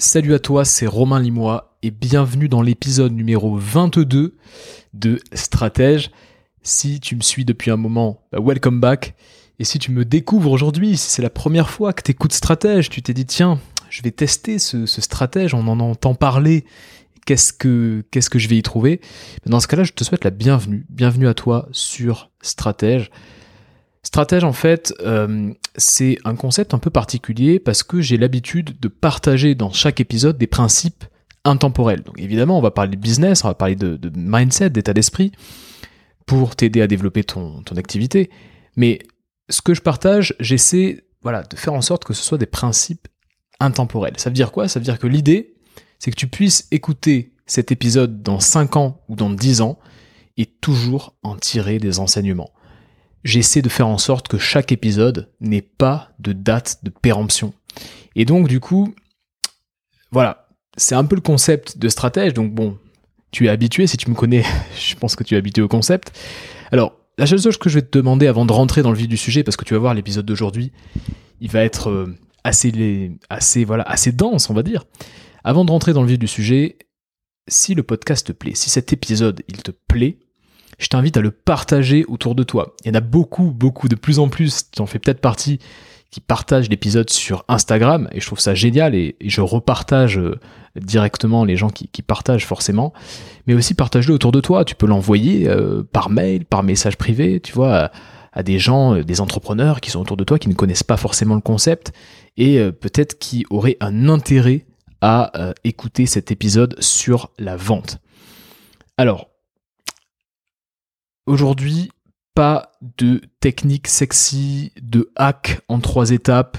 Salut à toi, c'est Romain Limois et bienvenue dans l'épisode numéro 22 de Stratège. Si tu me suis depuis un moment, bah, welcome back. Et si tu me découvres aujourd'hui, si c'est la première fois que tu écoutes Stratège, tu t'es dit tiens, je vais tester ce, stratège, on en entend parler, qu'est-ce que, qu'est-ce que je vais y trouver? Dans ce cas-là, je te souhaite la bienvenue. Bienvenue à toi sur Stratège. Stratège, en fait, euh, c'est un concept un peu particulier parce que j'ai l'habitude de partager dans chaque épisode des principes intemporels. Donc évidemment, on va parler de business, on va parler de, mindset, d'état d'esprit, pour t'aider à développer ton, activité. Mais ce que je partage, j'essaie voilà, de faire en sorte que ce soit des principes intemporels. Ça veut dire quoi? Ça veut dire que l'idée, c'est que tu puisses écouter cet épisode dans 5 ans ou dans 10 ans et toujours en tirer des enseignements j'essaie de faire en sorte que chaque épisode n'ait pas de date de péremption. Et donc du coup, voilà, c'est un peu le concept de stratège. Donc bon, tu es habitué, si tu me connais, je pense que tu es habitué au concept. Alors, la seule chose que je vais te demander avant de rentrer dans le vif du sujet, parce que tu vas voir l'épisode d'aujourd'hui, il va être euh, assez, assez, voilà, assez dense, on va dire. Avant de rentrer dans le vif du sujet, si le podcast te plaît, si cet épisode il te plaît, je t'invite à le partager autour de toi. Il y en a beaucoup, beaucoup, de plus en plus, tu en fais peut-être partie, qui partagent l'épisode sur Instagram, et je trouve ça génial, et, je repartage euh, directement les gens qui, partagent forcément, mais aussi partage-le autour de toi, tu peux l'envoyer euh, par mail, par message privé, tu vois, à, des gens, euh, des entrepreneurs qui sont autour de toi, qui ne connaissent pas forcément le concept, et peut-être qui auraient un intérêt à écouter cet épisode sur la vente. Alors, Aujourd'hui, pas de technique sexy, de hack en trois étapes,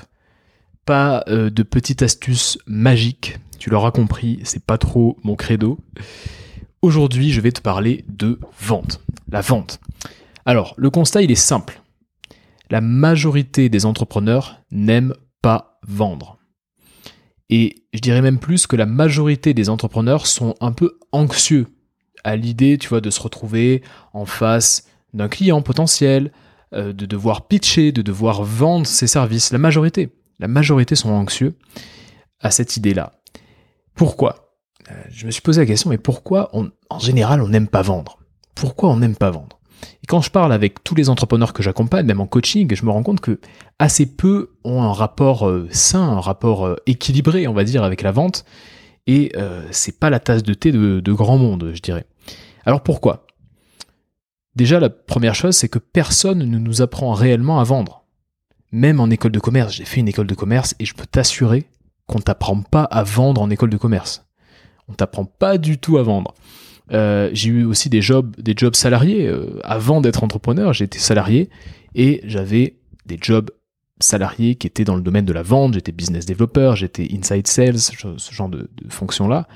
pas euh, de petites astuces magiques. Tu l'auras compris, c'est pas trop mon credo. Aujourd'hui, je vais te parler de vente. La vente. Alors, le constat, il est simple. La majorité des entrepreneurs n'aiment pas vendre. Et je dirais même plus que la majorité des entrepreneurs sont un peu anxieux à l'idée, tu vois, de se retrouver en face d'un client potentiel, euh, de devoir pitcher, de devoir vendre ses services. La majorité, la majorité sont anxieux à cette idée-là. Pourquoi? Euh, Je me suis posé la question, mais pourquoi en général on n'aime pas vendre? Pourquoi on n'aime pas vendre? Et quand je parle avec tous les entrepreneurs que j'accompagne, même en coaching, je me rends compte que assez peu ont un rapport euh, sain, un rapport équilibré, on va dire, avec la vente et euh, c'est pas la tasse de thé de, grand monde, je dirais. Alors pourquoi? Déjà, la première chose, c'est que personne ne nous apprend réellement à vendre. Même en école de commerce, j'ai fait une école de commerce et je peux t'assurer qu'on t'apprend pas à vendre en école de commerce. On t'apprend pas du tout à vendre. Euh, j'ai eu aussi des jobs, salariés. Euh, avant d'être entrepreneur, j'étais salarié et j'avais des jobs salarié qui était dans le domaine de la vente, j'étais business developer, j'étais inside sales, ce genre de, fonction-là.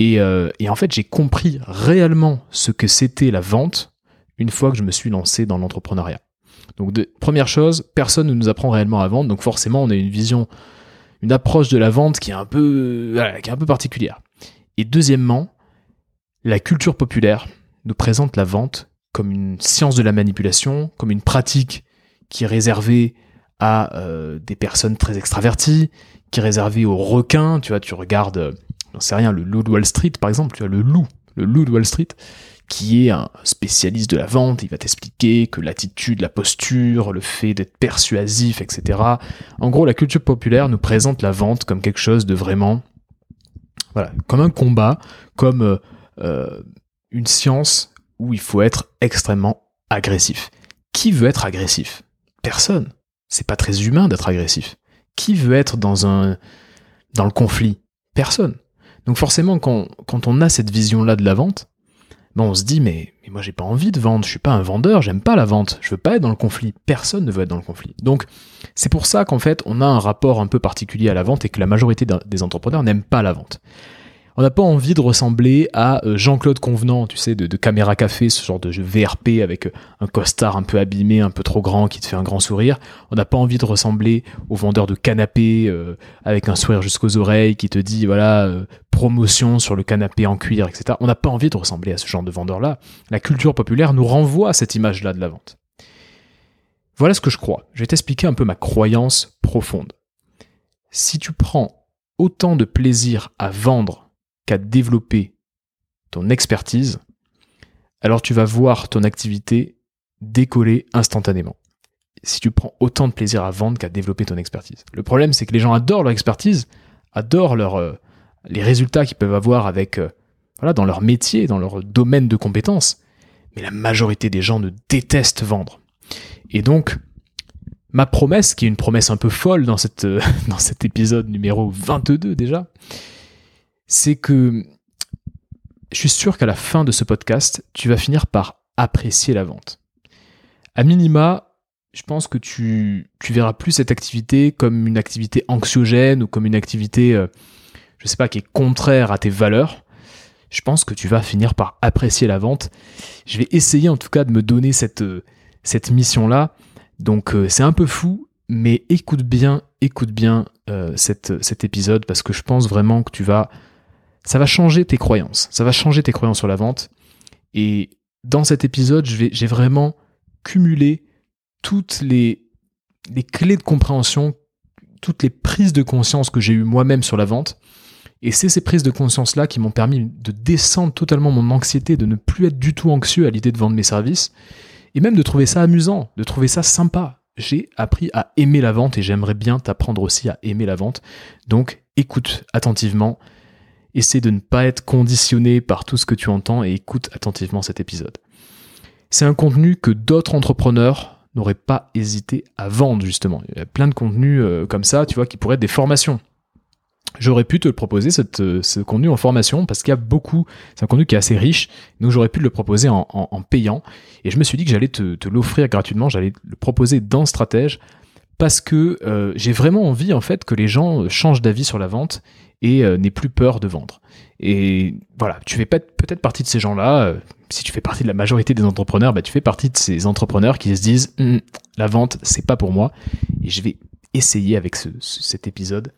Euh, et, en fait, j'ai compris réellement ce que c'était la vente une fois que je me suis lancé dans l'entrepreneuriat. Donc, de, première chose, personne ne nous apprend réellement à vendre, donc forcément, on a une vision, une approche de la vente qui est un peu, qui est un peu particulière. Et deuxièmement, la culture populaire nous présente la vente comme une science de la manipulation, comme une pratique qui est réservée à euh, des personnes très extraverties, qui est aux requins. Tu vois, tu regardes, euh, j'en sais rien, le loup de Wall Street par exemple, tu vois, le loup, le loup de Wall Street, qui est un spécialiste de la vente. Il va t'expliquer que l'attitude, la posture, le fait d'être persuasif, etc. En gros, la culture populaire nous présente la vente comme quelque chose de vraiment, voilà, comme un combat, comme euh, une science où il faut être extrêmement agressif. Qui veut être agressif? Personne c'est pas très humain d'être agressif. Qui veut être dans un dans le conflit? Personne. Donc forcément, quand, on a cette vision-là de la vente, ben on se dit mais, mais moi j'ai pas envie de vendre, je suis pas un vendeur, j'aime pas la vente, je veux pas être dans le conflit, personne ne veut être dans le conflit. Donc c'est pour ça qu'en fait on a un rapport un peu particulier à la vente et que la majorité des entrepreneurs n'aiment pas la vente on n'a pas envie de ressembler à euh, Jean-Claude Convenant, tu sais, de, Caméra Café, ce genre de VRP avec euh, un costard un peu abîmé, un peu trop grand qui te fait un grand sourire. On n'a pas envie de ressembler au vendeur de canapé euh, avec un sourire jusqu'aux oreilles qui te dit voilà promotion sur le canapé en cuir, etc. On n'a pas envie de ressembler à ce genre de vendeur-là. La culture populaire nous renvoie à cette image-là de la vente. Voilà ce que je crois. Je vais t'expliquer un peu ma croyance profonde. Si tu prends autant de plaisir à vendre qu'à développer ton expertise, alors tu vas voir ton activité décoller instantanément. Si tu prends autant de plaisir à vendre qu'à développer ton expertise. Le problème, c'est que les gens adorent leur expertise, adorent leur, euh, les résultats qu'ils peuvent avoir avec, euh, voilà, dans leur métier, dans leur domaine de compétences. Mais la majorité des gens ne détestent vendre. Et donc, ma promesse, qui est une promesse un peu folle dans, cette, euh, dans cet épisode numéro 22 déjà, c'est que je suis sûr qu'à la fin de ce podcast, tu vas finir par apprécier la vente. À minima, je pense que tu, tu verras plus cette activité comme une activité anxiogène ou comme une activité, euh, je sais pas, qui est contraire à tes valeurs. Je pense que tu vas finir par apprécier la vente. Je vais essayer en tout cas de me donner cette, euh, cette mission-là. Donc euh, c'est un peu fou, mais écoute bien, écoute bien cette, cet épisode parce que je pense vraiment que tu vas ça va changer tes croyances. Ça va changer tes croyances sur la vente. Et dans cet épisode, j'ai vraiment cumulé toutes les, clés de compréhension, toutes les prises de conscience que j'ai eues moi-même sur la vente. Et c'est ces prises de conscience-là qui m'ont permis de descendre totalement mon anxiété, de ne plus être du tout anxieux à l'idée de vendre mes services, et même de trouver ça amusant, de trouver ça sympa. J'ai appris à aimer la vente et j'aimerais bien t'apprendre aussi à aimer la vente. Donc écoute attentivement, essaie de ne pas être conditionné par tout ce que tu entends et écoute attentivement cet épisode. C'est un contenu que d'autres entrepreneurs n'auraient pas hésité à vendre justement. Il y a plein de contenus euh, comme ça, tu vois, qui pourraient être des formations. J'aurais pu te le proposer, euh, ce contenu en formation, parce qu'il y a beaucoup, c'est un contenu qui est assez riche, donc j'aurais pu le proposer en, payant. Et je me suis dit que j'allais te, te l'offrir gratuitement, j'allais le proposer dans Stratège, parce que euh, j'ai vraiment envie en fait que les gens changent d'avis sur la vente et euh, plus peur de vendre. Et voilà, tu fais peut-être partie de ces gens-là. Euh, si tu fais partie de la majorité des entrepreneurs, bah, tu fais partie de ces entrepreneurs qui se disent hum, la vente, c'est pas pour moi. Et je vais essayer avec cet épisode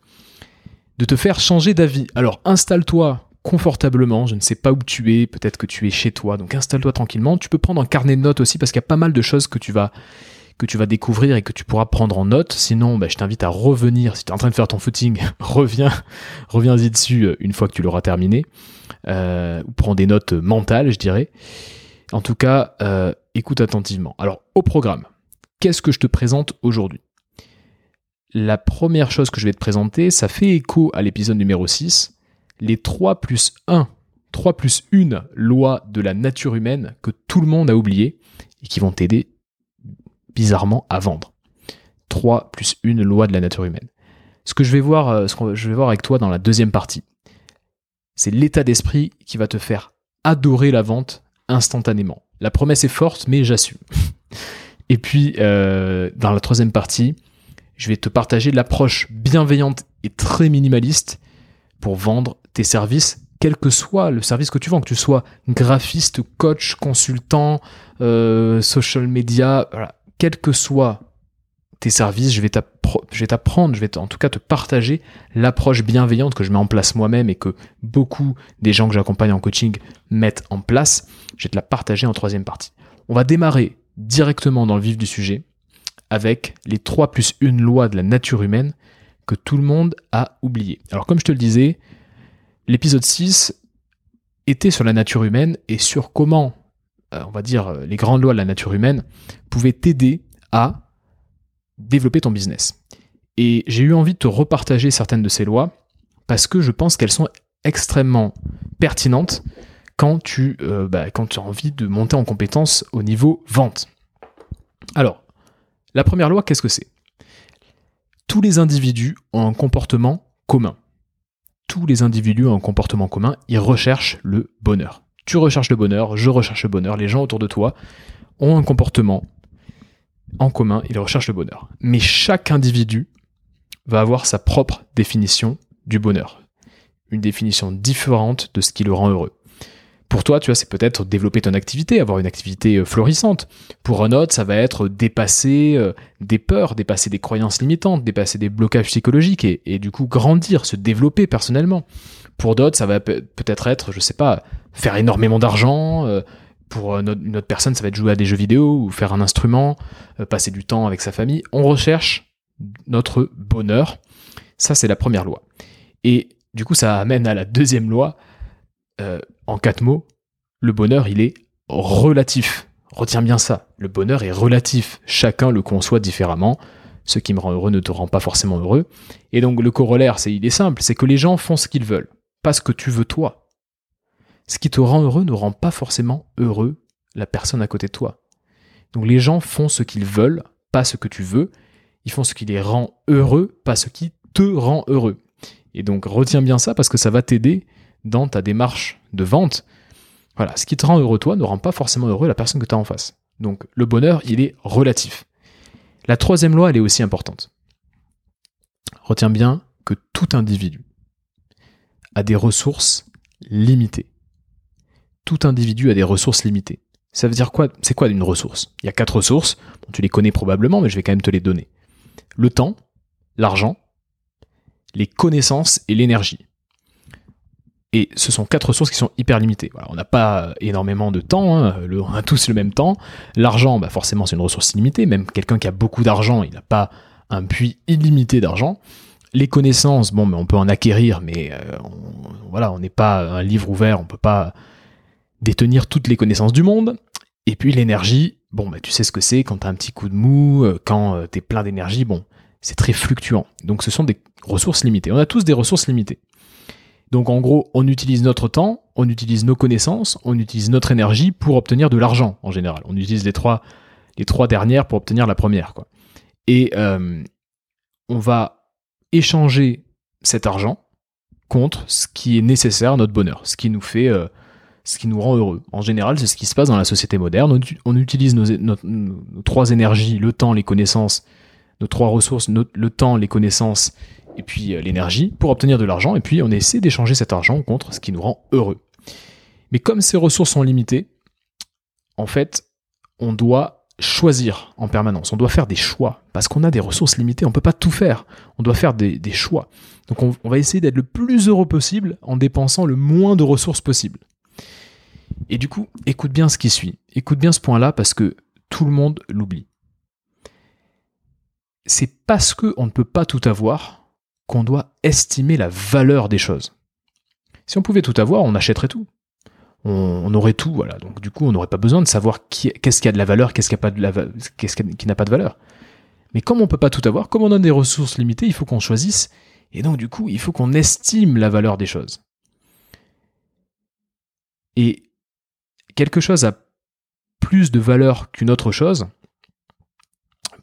de te faire changer d'avis. Alors installe-toi confortablement, je ne sais pas où tu es, peut-être que tu es chez toi, donc installe-toi tranquillement. Tu peux prendre un carnet de notes aussi parce qu'il y a pas mal de choses que tu vas que tu vas découvrir et que tu pourras prendre en note. Sinon, bah, je t'invite à revenir. Si tu es en train de faire ton footing, reviens, reviens-y dessus euh, une fois que tu l'auras terminé. Euh, ou prends des notes mentales, je dirais. En tout cas, euh, écoute attentivement. Alors, au programme, qu'est-ce que je te présente aujourd'hui? La première chose que je vais te présenter, ça fait écho à l'épisode numéro 6, les 3 plus 1, 3 plus 1 loi de la nature humaine que tout le monde a oublié et qui vont t'aider bizarrement à vendre. 3 plus une loi de la nature humaine. Ce que je vais voir, euh, je vais voir avec toi dans la deuxième partie, c'est l'état d'esprit qui va te faire adorer la vente instantanément. La promesse est forte, mais j'assume. Et puis, euh, dans la troisième partie, je vais te partager l'approche bienveillante et très minimaliste pour vendre tes services, quel que soit le service que tu vends, que tu sois graphiste, coach, consultant, euh, social media, voilà, quels que soient tes services, je vais t'apprendre, je vais en tout cas te partager l'approche bienveillante que je mets en place moi-même et que beaucoup des gens que j'accompagne en coaching mettent en place. Je vais te la partager en troisième partie. On va démarrer directement dans le vif du sujet avec les 3 plus 1 lois de la nature humaine que tout le monde a oublié. Alors comme je te le disais, l'épisode 6 était sur la nature humaine et sur comment on va dire, euh, les grandes lois de la nature humaine pouvaient t'aider à développer ton business. Et j'ai eu envie de te repartager certaines de ces lois parce que je pense qu'elles sont extrêmement pertinentes quand tu, euh, bah, quand tu as envie de monter en compétence au niveau vente. Alors, la première loi, qu'est-ce que c'est? Tous les individus ont un comportement commun. Tous les individus ont un comportement commun, ils recherchent le bonheur tu recherches le bonheur, je recherche le bonheur, les gens autour de toi ont un comportement en commun, ils recherchent le bonheur. Mais chaque individu va avoir sa propre définition du bonheur. Une définition différente de ce qui le rend heureux. Pour toi, tu vois, c'est peut-être développer ton activité, avoir une activité euh, florissante. Pour un autre, ça va être dépasser euh, des peurs, dépasser des croyances limitantes, dépasser des blocages psychologiques et, et du coup grandir, se développer personnellement. Pour d'autres, ça va peut-être être, je sais pas, faire énormément d'argent. Euh, pour une autre personne, ça va être jouer à des jeux vidéo ou faire un instrument, euh, passer du temps avec sa famille. On recherche notre bonheur. Ça, c'est la première loi. Et du coup, ça amène à la deuxième loi. Euh, en quatre mots, le bonheur, il est relatif. Retiens bien ça. Le bonheur est relatif. Chacun le conçoit différemment. Ce qui me rend heureux ne te rend pas forcément heureux. Et donc le corollaire, c'est il est simple, c'est que les gens font ce qu'ils veulent, ce que tu veux toi. Ce qui te rend heureux ne rend pas forcément heureux la personne à côté de toi. Donc les gens font ce qu'ils veulent, pas ce que tu veux. Ils font ce qui les rend heureux, pas ce qui te rend heureux. Et donc retiens bien ça parce que ça va t'aider dans ta démarche de vente. Voilà, ce qui te rend heureux toi ne rend pas forcément heureux la personne que tu as en face. Donc le bonheur, il est relatif. La troisième loi, elle est aussi importante. Retiens bien que tout individu a des ressources limitées. Tout individu a des ressources limitées. Ça veut dire quoi C'est quoi une ressource? Il y a quatre ressources, tu les connais probablement, mais je vais quand même te les donner. Le temps, l'argent, les connaissances et l'énergie. Et ce sont quatre ressources qui sont hyper limitées. on n'a pas énormément de temps, hein, on a tous le même temps. L'argent, bah forcément, c'est une ressource illimitée. Même quelqu'un qui a beaucoup d'argent, il n'a pas un puits illimité d'argent. Les connaissances, bon, mais on peut en acquérir, mais euh, on, voilà, on n'est pas un livre ouvert, on peut pas détenir toutes les connaissances du monde. Et puis l'énergie, bon, bah, tu sais ce que c'est quand tu as un petit coup de mou, euh, quand euh, tu es plein d'énergie, bon, c'est très fluctuant. Donc ce sont des ressources limitées. On a tous des ressources limitées. Donc en gros, on utilise notre temps, on utilise nos connaissances, on utilise notre énergie pour obtenir de l'argent en général. On utilise les trois, les trois dernières pour obtenir la première. Quoi. Et on va échanger cet argent contre ce qui est nécessaire à notre bonheur, ce qui nous fait, euh, ce qui nous rend heureux. En général, c'est ce qui se passe dans la société moderne. On, utilise nos, trois énergies, le temps, les connaissances, nos trois ressources, le temps, les connaissances et puis euh, l'énergie pour obtenir de l'argent, et puis on essaie d'échanger cet argent contre ce qui nous rend heureux. Mais comme ces ressources sont limitées, en fait, on doit choisir en permanence, on doit faire des choix, parce qu'on a des ressources limitées, on ne peut pas tout faire, on doit faire des, choix. Donc on, on va essayer d'être le plus heureux possible en dépensant le moins de ressources possible. Et du coup, écoute bien ce qui suit, écoute bien ce point-là, parce que tout le monde l'oublie. C'est parce qu'on ne peut pas tout avoir qu'on doit estimer la valeur des choses. Si on pouvait tout avoir, on achèterait tout. On, aurait tout, voilà. Donc du coup, on n'aurait pas besoin de savoir qu'est-ce qui a de la valeur, qu'est-ce qui n'a pas de valeur. Mais comme on peut pas tout avoir, comme on a des ressources limitées, il faut qu'on choisisse. Et donc du coup, il faut qu'on estime la valeur des choses. Et quelque chose a plus de valeur qu'une autre chose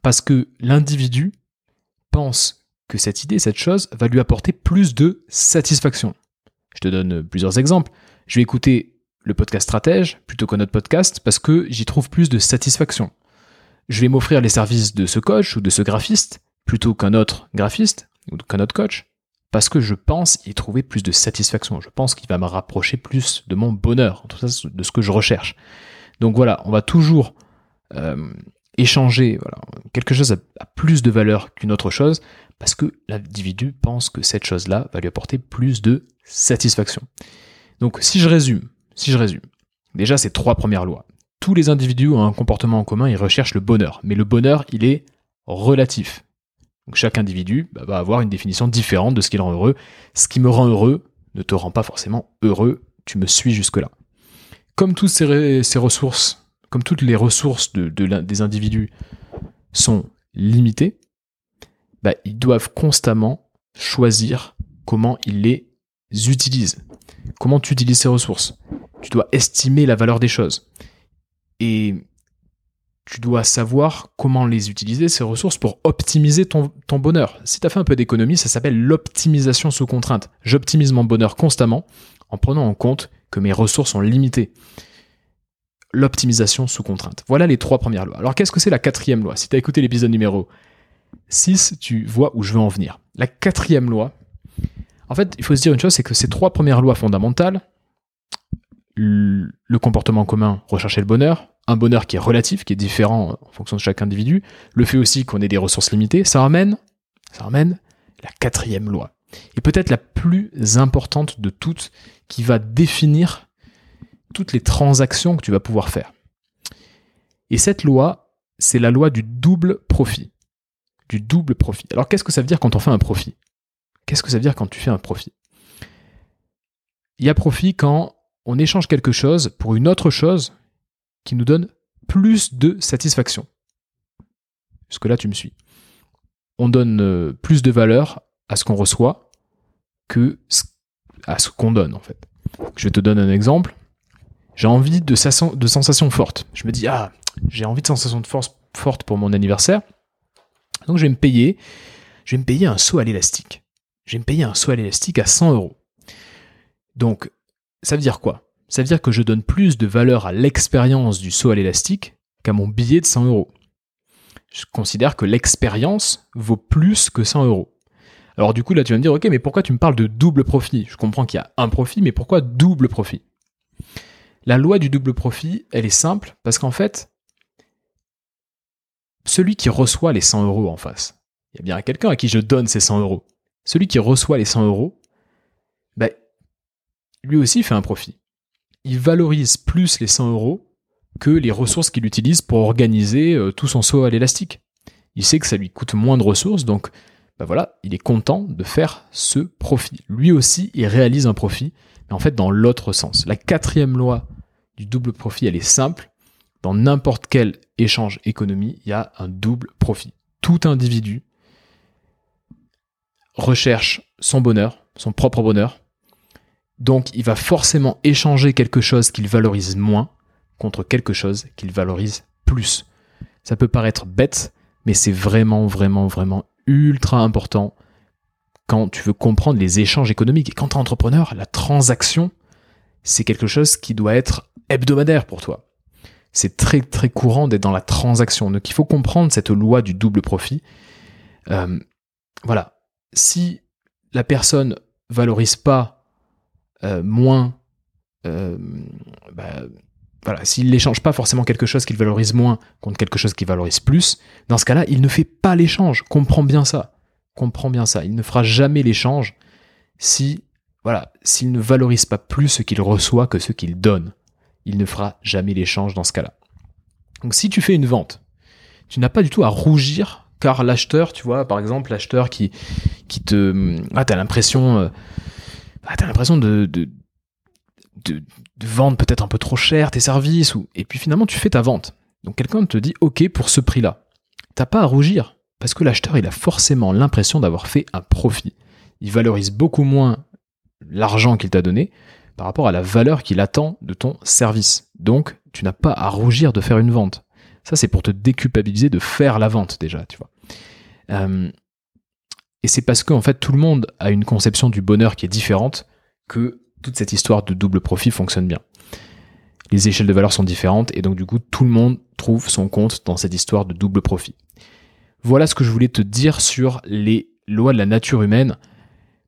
parce que l'individu pense que cette idée, cette chose, va lui apporter plus de satisfaction. Je te donne plusieurs exemples. Je vais écouter le podcast stratège plutôt qu'un autre podcast parce que j'y trouve plus de satisfaction. Je vais m'offrir les services de ce coach ou de ce graphiste plutôt qu'un autre graphiste ou qu'un autre coach parce que je pense y trouver plus de satisfaction. Je pense qu'il va me rapprocher plus de mon bonheur, en tout cas de ce que je recherche. Donc voilà, on va toujours euh, échanger. Voilà, quelque chose a plus de valeur qu'une autre chose parce que l'individu pense que cette chose-là va lui apporter plus de satisfaction. Donc si je résume, si je résume, déjà ces trois premières lois. Tous les individus ont un comportement en commun, ils recherchent le bonheur, mais le bonheur, il est relatif. Chaque individu bah, va avoir une définition différente de ce qui le rend heureux. Ce qui me rend heureux ne te rend pas forcément heureux, tu me suis jusque-là. Comme toutes ces, ressources, comme toutes les ressources des individus sont limitées, bah, ils doivent constamment choisir comment ils les utilisent. Comment tu utilises ces ressources? Tu dois estimer la valeur des choses. Et tu dois savoir comment les utiliser, ces ressources, pour optimiser ton, bonheur. Si tu as fait un peu d'économie, ça s'appelle l'optimisation sous contrainte. J'optimise mon bonheur constamment en prenant en compte que mes ressources sont limitées. L'optimisation sous contrainte. Voilà les trois premières lois. Alors qu'est-ce que c'est la quatrième loi? Si tu as écouté l'épisode numéro 6, tu vois où je veux en venir. La quatrième loi, en fait, il faut se dire une chose, c'est que ces trois premières lois fondamentales, le comportement commun, rechercher le bonheur, un bonheur qui est relatif, qui est différent en fonction de chaque individu, le fait aussi qu'on ait des ressources limitées, ça ramène, ça ramène la quatrième loi. Et peut-être la plus importante de toutes, qui va définir toutes les transactions que tu vas pouvoir faire. Et cette loi, c'est la loi du double profit du double profit. Alors qu'est-ce que ça veut dire quand on fait un profit? Qu'est-ce que ça veut dire quand tu fais un profit? Il y a profit quand on échange quelque chose pour une autre chose qui nous donne plus de satisfaction. Parce là, tu me suis. On donne euh, plus de valeur à ce qu'on reçoit que à ce qu'on donne, en fait. Je te donne un exemple. J'ai envie de, de sensations fortes. Je me dis, ah, j'ai envie de sensations de force fortes pour mon anniversaire. Donc, je vais me payer, je vais me payer un saut à l'élastique. Je vais me payer un saut à l'élastique à 100 euros. Donc, ça veut dire quoi? Ça veut dire que je donne plus de valeur à l'expérience du saut à l'élastique qu'à mon billet de 100 euros je considère que l'expérience vaut plus que 100 euros. Alors du coup, là, tu vas me dire, ok, mais pourquoi tu me parles de double profit? Je comprends qu'il y a un profit, mais pourquoi double profit? La loi du double profit, elle est simple, parce qu'en fait, celui qui reçoit les 100 euros en face, il y a bien quelqu'un à qui je donne ces 100 euros. Celui qui reçoit les 100 euros, ben, lui aussi fait un profit. Il valorise plus les 100 euros que les ressources qu'il utilise pour organiser euh, tout son saut à l'élastique. Il sait que ça lui coûte moins de ressources, donc bah voilà, il est content de faire ce profit. Lui aussi, il réalise un profit, mais en fait dans l'autre sens. La quatrième loi du double profit, elle est simple. Dans n'importe quel échange économie, il y a un double profit. Tout individu recherche son bonheur, son propre bonheur. Donc il va forcément échanger quelque chose qu'il valorise moins contre quelque chose qu'il valorise plus. Ça peut paraître bête, mais c'est vraiment, vraiment, vraiment ultra important quand tu veux comprendre les échanges économiques. Et quand tu es entrepreneur, la transaction, c'est quelque chose qui doit être hebdomadaire pour toi. C'est très, très courant d'être dans la transaction. Donc il faut comprendre cette loi du double profit. Euh, voilà. Si la personne valorise pas euh, moins euh, bah, voilà, s'il n'échange pas forcément quelque chose qu'il valorise moins contre quelque chose qu'il valorise plus, dans ce cas-là, il ne fait pas l'échange. Comprends bien ça. Comprends bien ça. Il ne fera jamais l'échange si, voilà, s'il ne valorise pas plus ce qu'il reçoit que ce qu'il donne. Il ne fera jamais l'échange dans ce cas-là. Donc si tu fais une vente, tu n'as pas du tout à rougir car l'acheteur, tu vois, par exemple, l'acheteur qui, qui te, ah, t'as l'impression, euh, ah, t'as l'impression de de, vendre peut-être un peu trop cher tes services, ou, et puis finalement tu fais ta vente. Donc quelqu'un te dit OK pour ce prix-là. T'as pas à rougir, parce que l'acheteur il a forcément l'impression d'avoir fait un profit. Il valorise beaucoup moins l'argent qu'il t'a donné par rapport à la valeur qu'il attend de ton service. Donc tu n'as pas à rougir de faire une vente. Ça c'est pour te déculpabiliser de faire la vente déjà, tu vois. Euh, et c'est parce qu'en fait tout le monde a une conception du bonheur qui est différente que toute cette histoire de double profit fonctionne bien. Les échelles de valeur sont différentes et donc du coup tout le monde trouve son compte dans cette histoire de double profit. Voilà ce que je voulais te dire sur les lois de la nature humaine.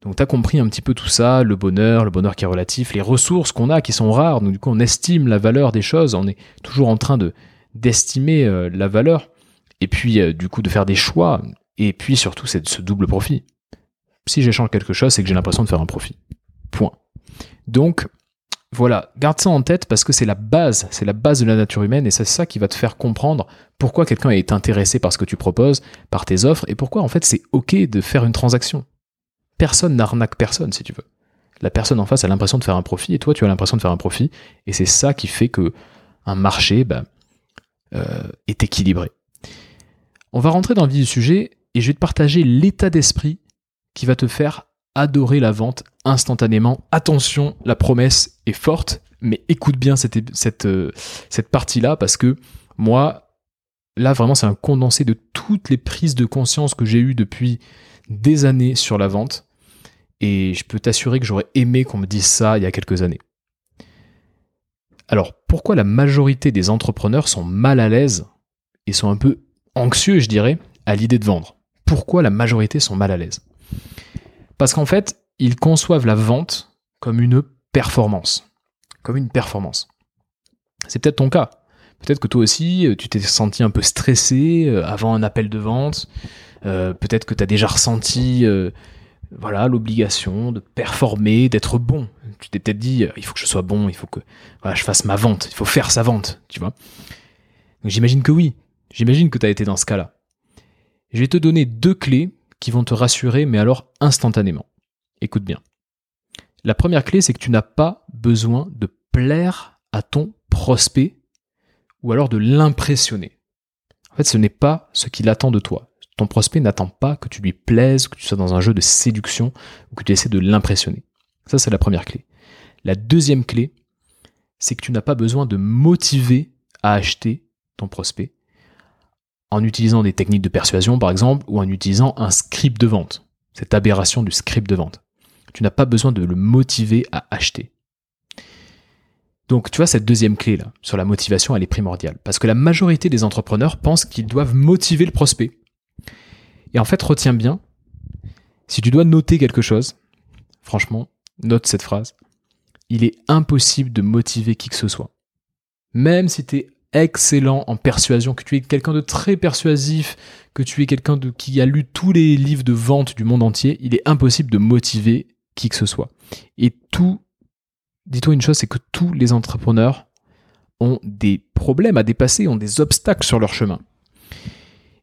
Donc tu as compris un petit peu tout ça, le bonheur, le bonheur qui est relatif, les ressources qu'on a qui sont rares, donc du coup on estime la valeur des choses, on est toujours en train de d'estimer euh, la valeur et puis euh, du coup de faire des choix et puis surtout c'est ce double profit. Si j'échange quelque chose, c'est que j'ai l'impression de faire un profit. Point. Donc, voilà, garde ça en tête parce que c'est la base, c'est la base de la nature humaine et c'est ça qui va te faire comprendre pourquoi quelqu'un est intéressé par ce que tu proposes, par tes offres et pourquoi en fait c'est ok de faire une transaction. Personne n'arnaque personne si tu veux. La personne en face a l'impression de faire un profit et toi tu as l'impression de faire un profit et c'est ça qui fait que un marché bah, euh, est équilibré. On va rentrer dans le vif du sujet et je vais te partager l'état d'esprit qui va te faire adorer la vente instantanément. Attention, la promesse est forte, mais écoute bien cette, cette, euh, cette partie-là parce que moi, là vraiment c'est un condensé de toutes les prises de conscience que j'ai eues depuis des années sur la vente. Et je peux t'assurer que j'aurais aimé qu'on me dise ça il y a quelques années. Alors, pourquoi la majorité des entrepreneurs sont mal à l'aise et sont un peu anxieux, je dirais, à l'idée de vendre? Pourquoi la majorité sont mal à l'aise parce qu'en fait, ils conçoivent la vente comme une performance. Comme une performance. C'est peut-être ton cas. Peut-être que toi aussi, euh, tu t'es senti un peu stressé euh, avant un appel de vente. Euh, peut-être que tu as déjà ressenti voilà l'obligation de performer, d'être bon. Tu t'es peut-être dit, il faut que je sois bon, il faut que je fasse ma vente, il faut faire sa vente, tu vois. j'imagine que oui. J'imagine que tu as été dans ce cas-là. Je vais te donner deux clés qui vont te rassurer, mais alors instantanément. Écoute bien. La première clé, c'est que tu n'as pas besoin de plaire à ton prospect ou alors de l'impressionner. En fait, ce n'est pas ce qu'il attend de toi. Ton prospect n'attend pas que tu lui plaises, que tu sois dans un jeu de séduction ou que tu essaies de l'impressionner. Ça, c'est la première clé. La deuxième clé, c'est que tu n'as pas besoin de motiver à acheter ton prospect en utilisant des techniques de persuasion, par exemple, ou en utilisant un script de vente. Cette aberration du script de vente. Tu n'as pas besoin de le motiver à acheter. Donc, tu vois, cette deuxième clé là, sur la motivation, elle est primordiale. Parce que la majorité des entrepreneurs pensent qu'ils doivent motiver le prospect. Et en fait, retiens bien, si tu dois noter quelque chose, franchement, note cette phrase. Il est impossible de motiver qui que ce soit. Même si tu es excellent en persuasion, que tu es quelqu'un de très persuasif, que tu es quelqu'un de qui a lu tous les livres de vente du monde entier, il est impossible de motiver qui que ce soit. Et tout, dis-toi une chose, c'est que tous les entrepreneurs ont des problèmes à dépasser, ont des obstacles sur leur chemin.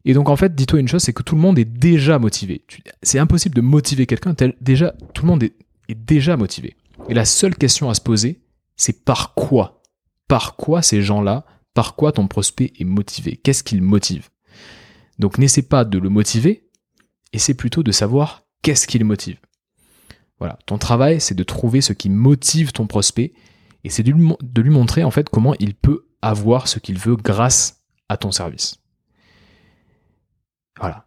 Et donc en fait, dis-toi une chose, c'est que tout le monde est déjà motivé. C'est impossible de motiver quelqu'un, déjà tout le monde est, est déjà motivé. Et la seule question à se poser, c'est par quoi? Par quoi ces gens-là par quoi ton prospect est motivé? Qu'est-ce qu'il motive? Donc n'essaie pas de le motiver, essaie plutôt de savoir qu'est-ce qu'il motive. Voilà, ton travail, c'est de trouver ce qui motive ton prospect et c'est de lui montrer en fait comment il peut avoir ce qu'il veut grâce à ton service. Voilà.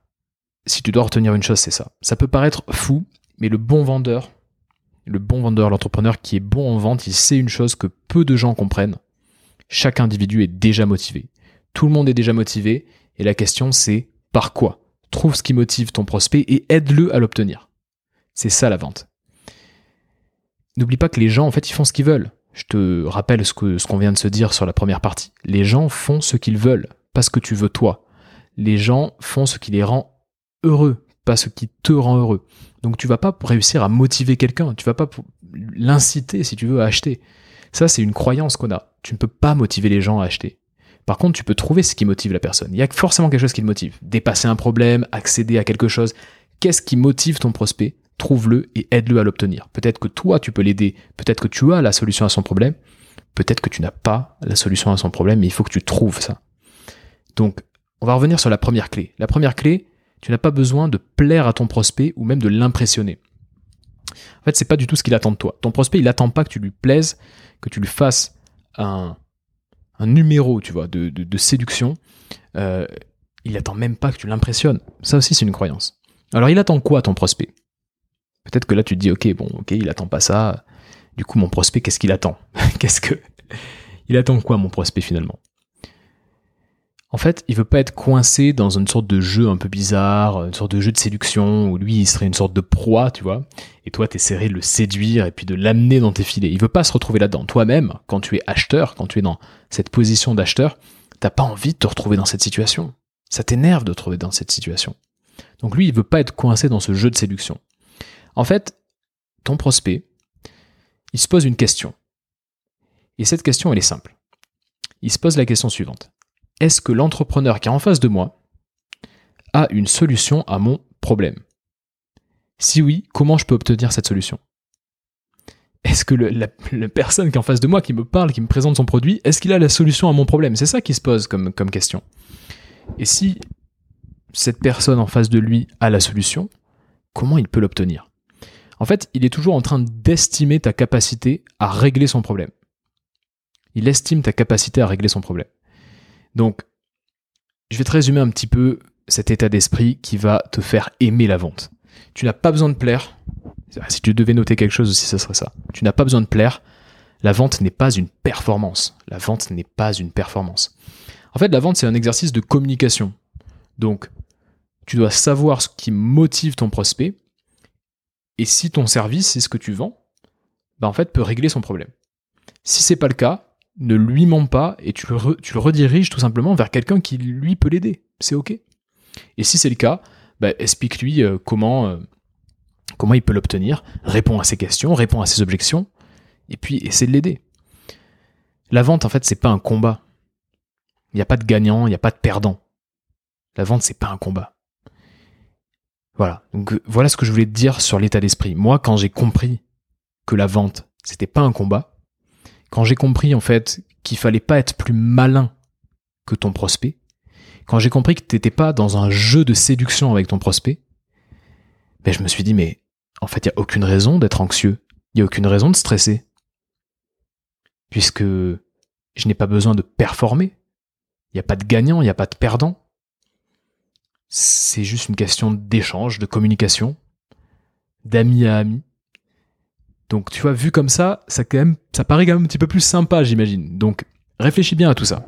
Si tu dois retenir une chose, c'est ça. Ça peut paraître fou, mais le bon vendeur, le bon vendeur, l'entrepreneur qui est bon en vente, il sait une chose que peu de gens comprennent, chaque individu est déjà motivé. Tout le monde est déjà motivé, et la question c'est par quoi? Trouve ce qui motive ton prospect et aide-le à l'obtenir. C'est ça la vente. N'oublie pas que les gens, en fait, ils font ce qu'ils veulent. Je te rappelle ce qu'on vient de se dire sur la première partie. Les gens font ce qu'ils veulent, pas ce que tu veux toi. Les gens font ce qui les rend heureux, pas ce qui te rend heureux. Donc tu vas pas réussir à motiver quelqu'un, tu vas pas l'inciter, si tu veux, à acheter. Ça, c'est une croyance qu'on a. Tu ne peux pas motiver les gens à acheter. Par contre, tu peux trouver ce qui motive la personne. Il y a forcément quelque chose qui le motive. Dépasser un problème, accéder à quelque chose. Qu'est-ce qui motive ton prospect? Trouve-le et aide-le à l'obtenir. Peut-être que toi, tu peux l'aider. Peut-être que tu as la solution à son problème. Peut-être que tu n'as pas la solution à son problème, mais il faut que tu trouves ça. Donc, on va revenir sur la première clé. La première clé, tu n'as pas besoin de plaire à ton prospect ou même de l'impressionner. En fait, c'est pas du tout ce qu'il attend de toi. Ton prospect, il n'attend pas que tu lui plaises, que tu lui fasses un, numéro, tu vois, de, séduction. Euh, il attend même pas que tu l'impressionnes. Ça aussi, c'est une croyance. Alors, il attend quoi ton prospect? Peut-être que là, tu te dis, ok, bon, ok, il attend pas ça. Du coup, mon prospect, qu'est-ce qu'il attend? Qu'est-ce que il attend quoi, mon prospect finalement? En fait, il veut pas être coincé dans une sorte de jeu un peu bizarre, une sorte de jeu de séduction où lui il serait une sorte de proie, tu vois, et toi t'essaierais de le séduire et puis de l'amener dans tes filets. Il veut pas se retrouver là-dedans. Toi-même, quand tu es acheteur, quand tu es dans cette position d'acheteur, t'as pas envie de te retrouver dans cette situation. Ça t'énerve de te retrouver dans cette situation. Donc lui, il veut pas être coincé dans ce jeu de séduction. En fait, ton prospect, il se pose une question. Et cette question, elle est simple. Il se pose la question suivante est-ce que l'entrepreneur qui est en face de moi a une solution à mon problème? Si oui, comment je peux obtenir cette solution? Est-ce que la, personne qui est en face de moi, qui me parle, qui me présente son produit, est-ce qu'il a la solution à mon problème? C'est ça qui se pose comme, question. Et si cette personne en face de lui a la solution, comment il peut l'obtenir? En fait, il est toujours en train d'estimer ta capacité à régler son problème. Il estime ta capacité à régler son problème. Donc, je vais te résumer un petit peu cet état d'esprit qui va te faire aimer la vente. Tu n'as pas besoin de plaire. Si tu devais noter quelque chose aussi, ce serait ça. Tu n'as pas besoin de plaire. La vente n'est pas une performance. La vente n'est pas une performance. En fait, la vente, c'est un exercice de communication. Donc, tu dois savoir ce qui motive ton prospect. Et si ton service, c'est ce que tu vends, bah en fait, peut régler son problème. Si c'est pas le cas, ne lui ment pas et tu le, rediriges tout simplement vers quelqu'un qui lui peut l'aider. C'est ok. Et si c'est le cas, bah, explique-lui euh, comment, euh, comment il peut l'obtenir, réponds à ses questions, réponds à ses objections, et puis essaie de l'aider. La vente, en fait, c'est pas un combat. Il n'y a pas de gagnant, il n'y a pas de perdant. La vente, c'est pas un combat. Voilà. Donc voilà ce que je voulais te dire sur l'état d'esprit. Moi, quand j'ai compris que la vente, c'était pas un combat, quand j'ai compris en fait qu'il fallait pas être plus malin que ton prospect, quand j'ai compris que t'étais pas dans un jeu de séduction avec ton prospect, ben je me suis dit mais en fait il y a aucune raison d'être anxieux, il y a aucune raison de stresser, puisque je n'ai pas besoin de performer, il n'y a pas de gagnant, il n'y a pas de perdant. C'est juste une question d'échange, de communication, d'ami à ami. Donc tu vois, vu comme ça, ça, quand même, ça paraît quand même un petit peu plus sympa, j'imagine. Donc réfléchis bien à tout ça.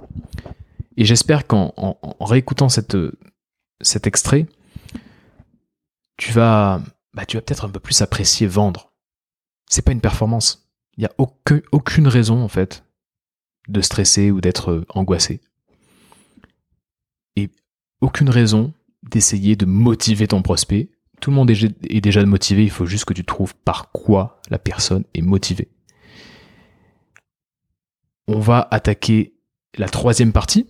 Et j'espère qu'en en, réécoutant cet extrait, tu vas, bah, tu vas peut-être un peu plus apprécier vendre. C'est pas une performance. Il n'y a aucun, aucune raison, en fait, de stresser ou d'être angoissé. Et aucune raison d'essayer de motiver ton prospect. Tout le monde est déjà motivé, il faut juste que tu trouves par quoi la personne est motivée. On va attaquer la troisième partie,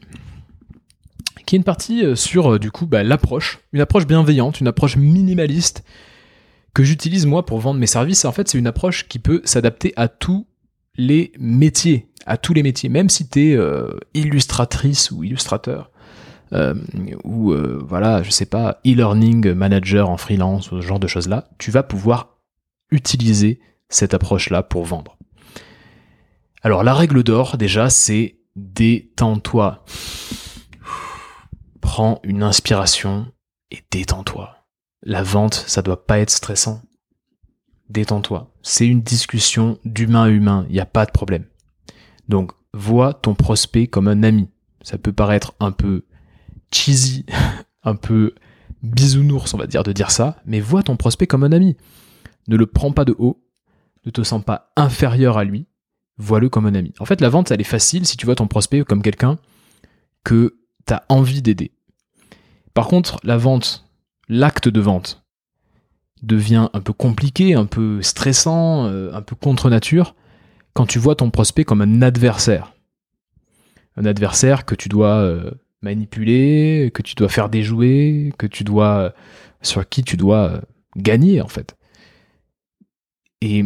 qui est une partie euh, sur euh, du coup bah, l'approche, une approche bienveillante, une approche minimaliste que j'utilise moi pour vendre mes services. En fait, c'est une approche qui peut s'adapter à tous les métiers, à tous les métiers, même si tu es euh, illustratrice ou illustrateur, euh, ou euh, voilà, je sais pas, e-learning manager en freelance ce genre de choses-là, tu vas pouvoir utiliser cette approche-là pour vendre. Alors la règle d'or déjà, c'est détends-toi. Prends une inspiration et détends-toi. La vente, ça doit pas être stressant. Détends-toi. C'est une discussion d'humain à humain, il n'y a pas de problème. Donc, vois ton prospect comme un ami. Ça peut paraître un peu cheesy, un peu bisounours, on va dire, de dire ça, mais vois ton prospect comme un ami. Ne le prends pas de haut, ne te sens pas inférieur à lui, vois-le comme un ami. En fait, la vente, elle est facile si tu vois ton prospect comme quelqu'un que tu as envie d'aider. Par contre, la vente, l'acte de vente, devient un peu compliqué, un peu stressant, euh, un peu contre nature, quand tu vois ton prospect comme un adversaire. Un adversaire que tu dois euh, manipuler, que tu dois faire déjouer, que tu dois sur qui tu dois euh, gagner en fait. Et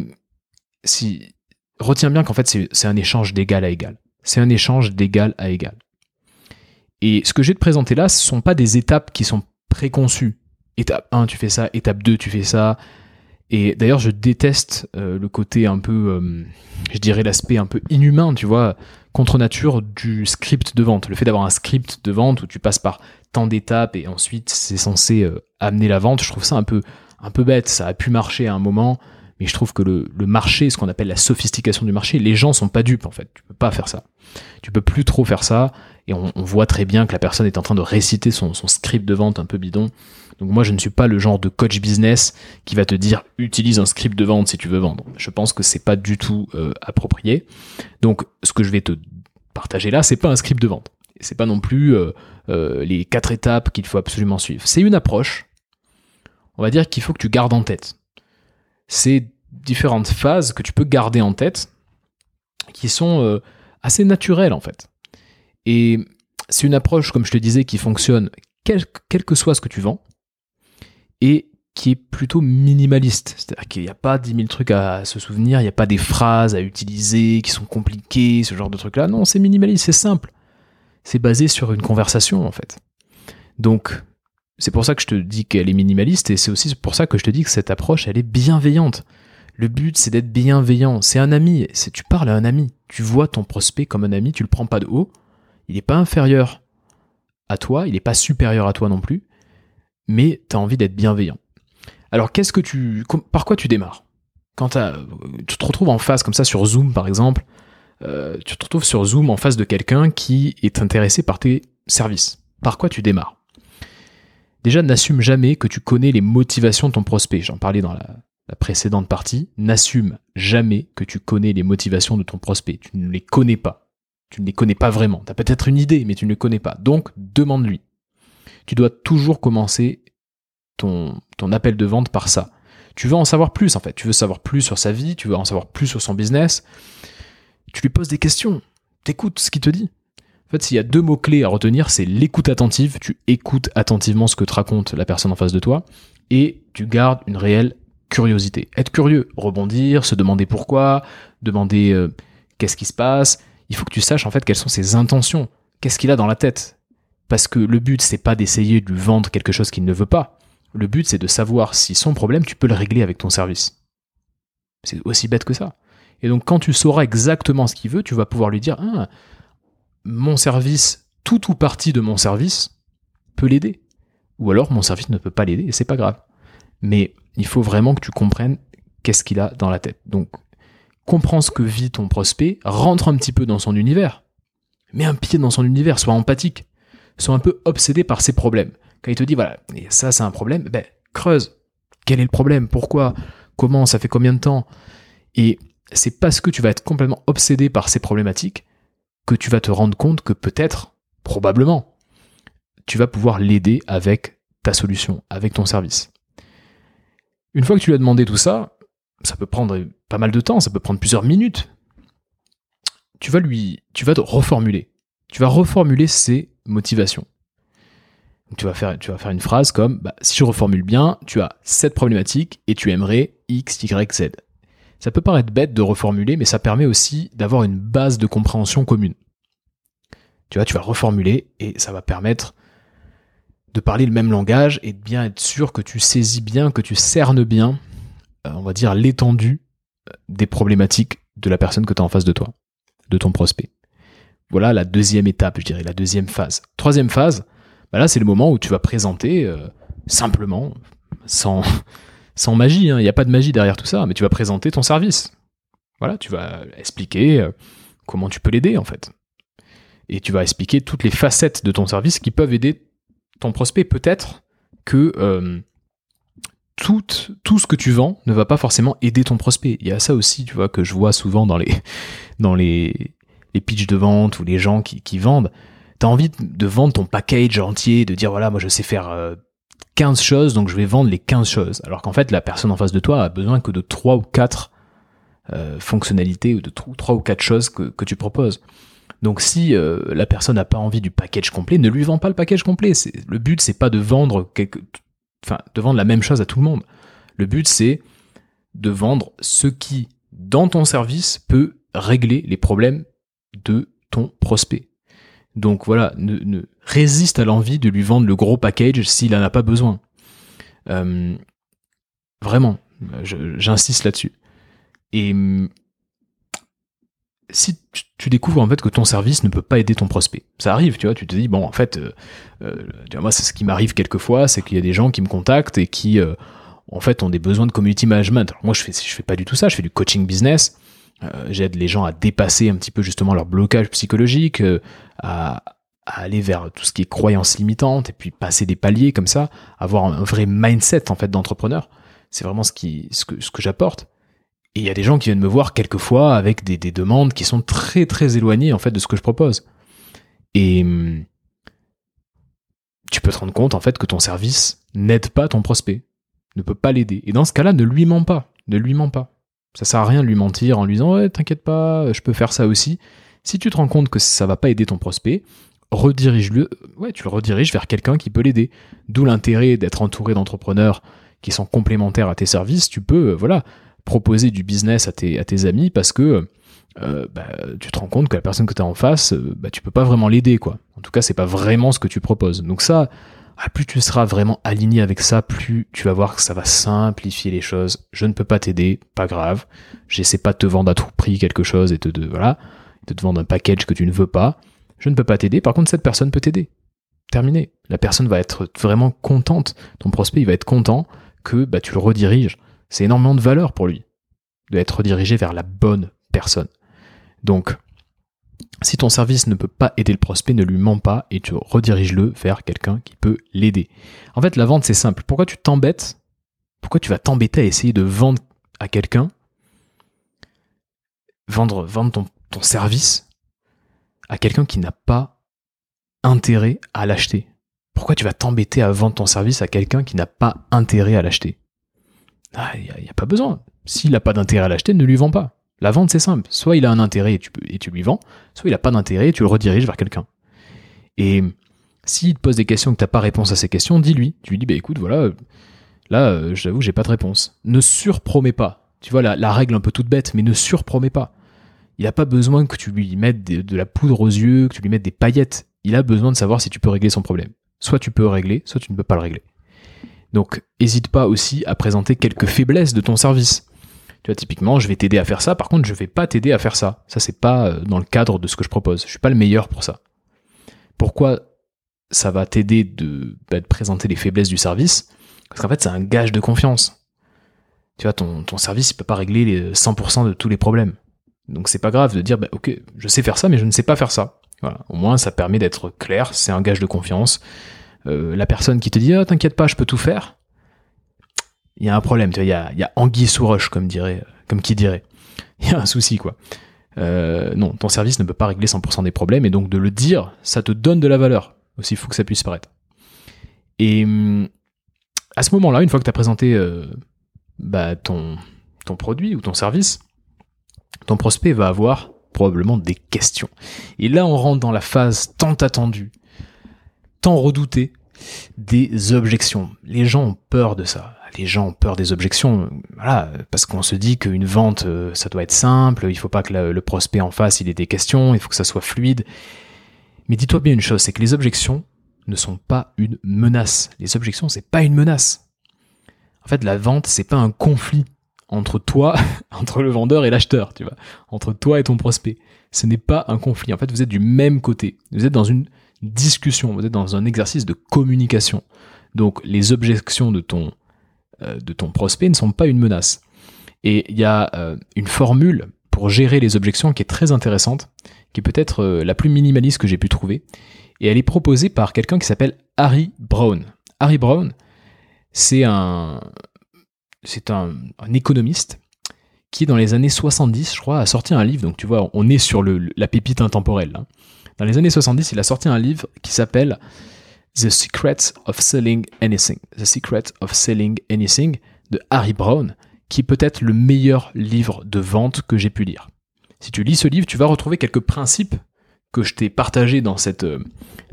si retiens bien qu'en fait c'est un échange d'égal à égal. C'est un échange d'égal à égal. Et ce que je vais te présenter là, ce sont pas des étapes qui sont préconçues. Étape 1, tu fais ça, étape 2, tu fais ça. Et d'ailleurs, je déteste euh, le côté un peu, euh, je dirais l'aspect un peu inhumain, tu vois, contre nature du script de vente. Le fait d'avoir un script de vente où tu passes par tant d'étapes et ensuite c'est censé euh, amener la vente, je trouve ça un peu, un peu bête. Ça a pu marcher à un moment, mais je trouve que le, marché, ce qu'on appelle la sophistication du marché, les gens sont pas dupes en fait. Tu peux pas faire ça. Tu peux plus trop faire ça. Et on, voit très bien que la personne est en train de réciter son script de vente un peu bidon. Donc moi, je ne suis pas le genre de coach business qui va te dire utilise un script de vente si tu veux vendre. Je pense que c'est pas du tout euh, approprié. Donc ce que je vais te partager là, c'est pas un script de vente. C'est pas non plus euh, euh, les quatre étapes qu'il faut absolument suivre. C'est une approche. On va dire qu'il faut que tu gardes en tête. C'est différentes phases que tu peux garder en tête qui sont assez naturelles en fait. Et c'est une approche, comme je te disais, qui fonctionne quel, quel, que soit ce que tu vends et qui est plutôt minimaliste. C'est-à-dire qu'il n'y a pas 10 000 trucs à se souvenir, il n'y a pas des phrases à utiliser qui sont compliquées, ce genre de trucs-là. Non, c'est minimaliste, c'est simple. C'est basé sur une conversation, en fait. Donc, c'est pour ça que je te dis qu'elle est minimaliste, et c'est aussi pour ça que je te dis que cette approche, elle est bienveillante. Le but, c'est d'être bienveillant. C'est un ami. C'est tu parles à un ami. Tu vois ton prospect comme un ami. Tu le prends pas de haut. Il n'est pas inférieur à toi. Il n'est pas supérieur à toi non plus mais tu as envie d'être bienveillant. Alors qu'est-ce que tu, par quoi tu démarres? Quand tu te retrouves en face comme ça sur Zoom par exemple, euh, tu te retrouves sur Zoom en face de quelqu'un qui est intéressé par tes services. Par quoi tu démarres? Déjà, n'assume jamais que tu connais les motivations de ton prospect. J'en parlais dans la, la précédente partie. N'assume jamais que tu connais les motivations de ton prospect. Tu ne les connais pas. Tu ne les connais pas vraiment. Tu as peut-être une idée, mais tu ne les connais pas. Donc, demande-lui tu dois toujours commencer ton, appel de vente par ça. Tu veux en savoir plus en fait, tu veux savoir plus sur sa vie, tu veux en savoir plus sur son business. Tu lui poses des questions, t'écoutes ce qu'il te dit. En fait, s'il y a deux mots-clés à retenir, c'est l'écoute attentive, tu écoutes attentivement ce que te raconte la personne en face de toi, et tu gardes une réelle curiosité. Être curieux, rebondir, se demander pourquoi, demander euh, qu'est-ce qui se passe. Il faut que tu saches en fait quelles sont ses intentions, qu'est-ce qu'il a dans la tête. Parce que le but, c'est pas d'essayer de lui vendre quelque chose qu'il ne veut pas. Le but, c'est de savoir si son problème, tu peux le régler avec ton service. C'est aussi bête que ça. Et donc, quand tu sauras exactement ce qu'il veut, tu vas pouvoir lui dire ah, mon service, tout ou partie de mon service peut l'aider. Ou alors, mon service ne peut pas l'aider et c'est pas grave. Mais il faut vraiment que tu comprennes qu'est-ce qu'il a dans la tête. Donc, comprends ce que vit ton prospect, rentre un petit peu dans son univers. Mets un pied dans son univers, sois empathique. Sois un peu obsédé par ses problèmes. Quand il te dit, voilà, ça c'est un problème, ben, creuse. Quel est le problème? Pourquoi? Comment? Ça fait combien de temps? Et c'est parce que tu vas être complètement obsédé par ces problématiques que tu vas te rendre compte que peut-être, probablement, tu vas pouvoir l'aider avec ta solution, avec ton service. Une fois que tu lui as demandé tout ça, ça peut prendre pas mal de temps, ça peut prendre plusieurs minutes. Tu vas lui, tu vas te reformuler. Tu vas reformuler ses motivations. tu vas faire, tu vas faire une phrase comme, bah, si je reformule bien, tu as cette problématique et tu aimerais X, Y, Z. Ça peut paraître bête de reformuler, mais ça permet aussi d'avoir une base de compréhension commune. Tu vois, tu vas reformuler et ça va permettre de parler le même langage et de bien être sûr que tu saisis bien, que tu cernes bien, euh, on va dire, l'étendue euh, des problématiques de la personne que tu as en face de toi, de ton prospect. Voilà la deuxième étape, je dirais, la deuxième phase. Troisième phase, bah là c'est le moment où tu vas présenter euh, simplement, sans, sans magie, hein. il n'y a pas de magie derrière tout ça, mais tu vas présenter ton service. Voilà, tu vas expliquer comment tu peux l'aider en fait. Et tu vas expliquer toutes les facettes de ton service qui peuvent aider ton prospect peut-être que euh, tout, tout ce que tu vends ne va pas forcément aider ton prospect. Il y a ça aussi, tu vois, que je vois souvent dans les, dans les, les pitchs de vente ou les gens qui, qui vendent. Tu as envie de vendre ton package entier, de dire voilà, moi je sais faire 15 euh, choses, donc je vais vendre les 15 choses. Alors qu'en fait, la personne en face de toi a besoin que de 3 ou 4 euh, fonctionnalités ou de 3 ou 4 choses que, tu proposes. Donc si euh, la personne n'a pas envie du package complet, ne lui vend pas le package complet. Le but c'est pas de vendre quelque, enfin de vendre la même chose à tout le monde. Le but c'est de vendre ce qui dans ton service peut régler les problèmes de ton prospect. Donc voilà, ne, résiste à l'envie de lui vendre le gros package s'il n'en a pas besoin. Euh, vraiment, j'insiste là-dessus. Et si tu découvres en fait que ton service ne peut pas aider ton prospect, ça arrive, tu vois, tu te dis bon en fait, euh, euh moi c'est ce qui m'arrive quelquefois, c'est qu'il y a des gens qui me contactent et qui en fait ont des besoins de community management. Moi je fais je fais pas du tout ça, je fais du coaching business. Euh, j'aide les gens à dépasser un petit peu justement leur blocage psychologique, à, à, aller vers tout ce qui est croyance limitante et puis passer des paliers comme ça, avoir un vrai mindset en fait d'entrepreneur. C'est vraiment ce que j'apporte. Et il y a des gens qui viennent me voir quelquefois avec des, des, demandes qui sont très très éloignées en fait de ce que je propose. Et hum, tu peux te rendre compte en fait que ton service n'aide pas ton prospect, ne peut pas l'aider. Et dans ce cas-là, ne lui mens pas, ne lui mens pas. Ça sert à rien de lui mentir en lui disant ouais t'inquiète pas, je peux faire ça aussi. Si tu te rends compte que ça va pas aider ton prospect, redirige-le, ouais tu le rediriges vers quelqu'un qui peut l'aider. D'où l'intérêt d'être entouré d'entrepreneurs qui sont complémentaires à tes services. Tu peux euh, voilà proposer du business à tes, amis parce que euh, bah, tu te rends compte que la personne que tu as en face, euh, bah, tu peux pas vraiment l'aider. quoi. En tout cas, c'est pas vraiment ce que tu proposes. Donc ça, plus tu seras vraiment aligné avec ça, plus tu vas voir que ça va simplifier les choses. Je ne peux pas t'aider, pas grave. J'essaie pas de te vendre à tout prix quelque chose et de, de voilà, te vendre un package que tu ne veux pas. Je ne peux pas t'aider. Par contre, cette personne peut t'aider. Terminé. La personne va être vraiment contente. Ton prospect, il va être content que bah, tu le rediriges c'est énormément de valeur pour lui de être redirigé vers la bonne personne. Donc, si ton service ne peut pas aider le prospect, ne lui mens pas et tu rediriges-le vers quelqu'un qui peut l'aider. En fait, la vente, c'est simple. Pourquoi tu t'embêtes? Pourquoi tu vas t'embêter à essayer de vendre à quelqu'un? Vendre, ton, service à quelqu'un qui n'a pas intérêt à l'acheter. Pourquoi tu vas t'embêter à vendre ton service à quelqu'un qui n'a pas intérêt à l'acheter? Il ah, n'y a, pas besoin. S'il n'a pas d'intérêt à l'acheter, ne lui vends pas. La vente, c'est simple. Soit il a un intérêt et tu, et lui vends, soit il n'a pas d'intérêt et tu le rediriges vers quelqu'un. Et s'il te pose des questions que tu n'as pas réponse à ces questions, dis-lui. Tu lui dis, bah écoute, voilà, Là, euh, j'avoue, j'ai pas de réponse. Ne surpromets pas. Tu vois, la, la règle un peu toute bête, mais ne surpromets pas. Il n'a pas besoin que tu lui mettes de, de la poudre aux yeux, que tu lui mettes des paillettes. Il a besoin de savoir si tu peux régler son problème. Soit tu peux régler, soit tu ne peux pas le régler. Donc, n'hésite pas aussi à présenter quelques faiblesses de ton service. Tu vois, typiquement, je vais t'aider à faire ça, par contre, je vais pas t'aider à faire ça. Ça, c'est pas euh, dans le cadre de ce que je propose. Je suis pas le meilleur pour ça. Pourquoi ça va t'aider de, bah, présenter les faiblesses du service? Parce qu'en fait, c'est un gage de confiance. Tu vois, ton, ton service, il peut pas régler les 100% de tous les problèmes. Donc, c'est pas grave de dire, bah, ok, je sais faire ça, mais je ne sais pas faire ça. Voilà. Au moins, ça permet d'être clair, c'est un gage de confiance. Euh, la personne qui te dit, ah, t'inquiète pas, je peux tout faire, il y a un problème, tu vois, il y a, anguille sous roche, comme dirait, comme qui dirait. Il y a un souci, quoi. Euh, non, ton service ne peut pas régler 100% des problèmes, et donc de le dire, ça te donne de la valeur, aussi fou que ça puisse paraître. Et hum, à ce moment-là, une fois que tu as présenté euh, bah, ton produit ou ton service, ton prospect va avoir probablement des questions. Et là, on rentre dans la phase tant attendue, tant redoutée, des objections. Les gens ont peur de ça. Les gens ont peur des objections, parce qu'on se dit qu'une vente, euh, ça doit être simple, il faut pas que le, prospect en face, il ait des questions, il faut que ça soit fluide. Mais dis-toi bien une chose, c'est que les objections ne sont pas une menace. Les objections, c'est pas une menace. En fait, la vente, c'est pas un conflit entre toi, entre le vendeur et l'acheteur, tu vois, entre toi et ton prospect. Ce n'est pas un conflit. En fait, vous êtes du même côté. Vous êtes dans une discussion, vous êtes dans un exercice de communication. Donc, les objections de ton, de ton prospect ne sont pas une menace. Et il y a euh, une formule pour gérer les objections qui est très intéressante, qui est peut-être euh, la plus minimaliste que j'ai pu trouver. Et elle est proposée par quelqu'un qui s'appelle Harry Brown. Harry Brown, c'est un, c'est un, un, économiste qui, dans les années 70, je crois, a sorti un livre. Donc, tu vois, on est sur le, la pépite intemporelle. Hein. Dans les années 70, il a sorti un livre qui s'appelle The Secret of Selling Anything. The Secret of Selling Anything de Harry Brown, qui est peut-être le meilleur livre de vente que j'ai pu lire. Si tu lis ce livre, tu vas retrouver quelques principes que je t'ai partagés dans, cette,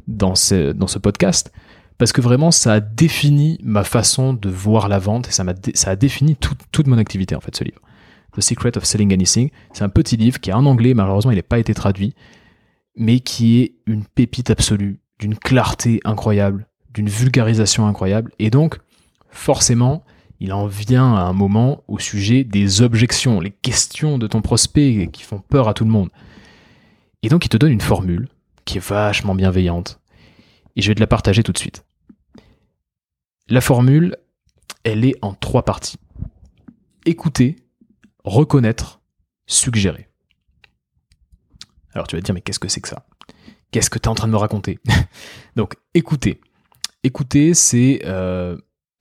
dans, ce, dans ce podcast, parce que vraiment, ça a défini ma façon de voir la vente et ça, a, ça a défini tout, toute mon activité, en fait, ce livre. The Secret of Selling Anything. C'est un petit livre qui est en anglais, malheureusement, il n'a pas été traduit, mais qui est une pépite absolue, d'une clarté incroyable, d'une vulgarisation incroyable. Et donc, forcément, il en vient à un moment au sujet des objections, les questions de ton prospect qui font peur à tout le monde. Et donc, il te donne une formule qui est vachement bienveillante. Et je vais te la partager tout de suite. La formule, elle est en trois parties. Écouter, reconnaître, suggérer. Alors tu vas te dire, mais qu'est-ce que c'est que ça? Qu'est-ce que tu es en train de me raconter Donc, écouter. Écouter, c'est... Euh,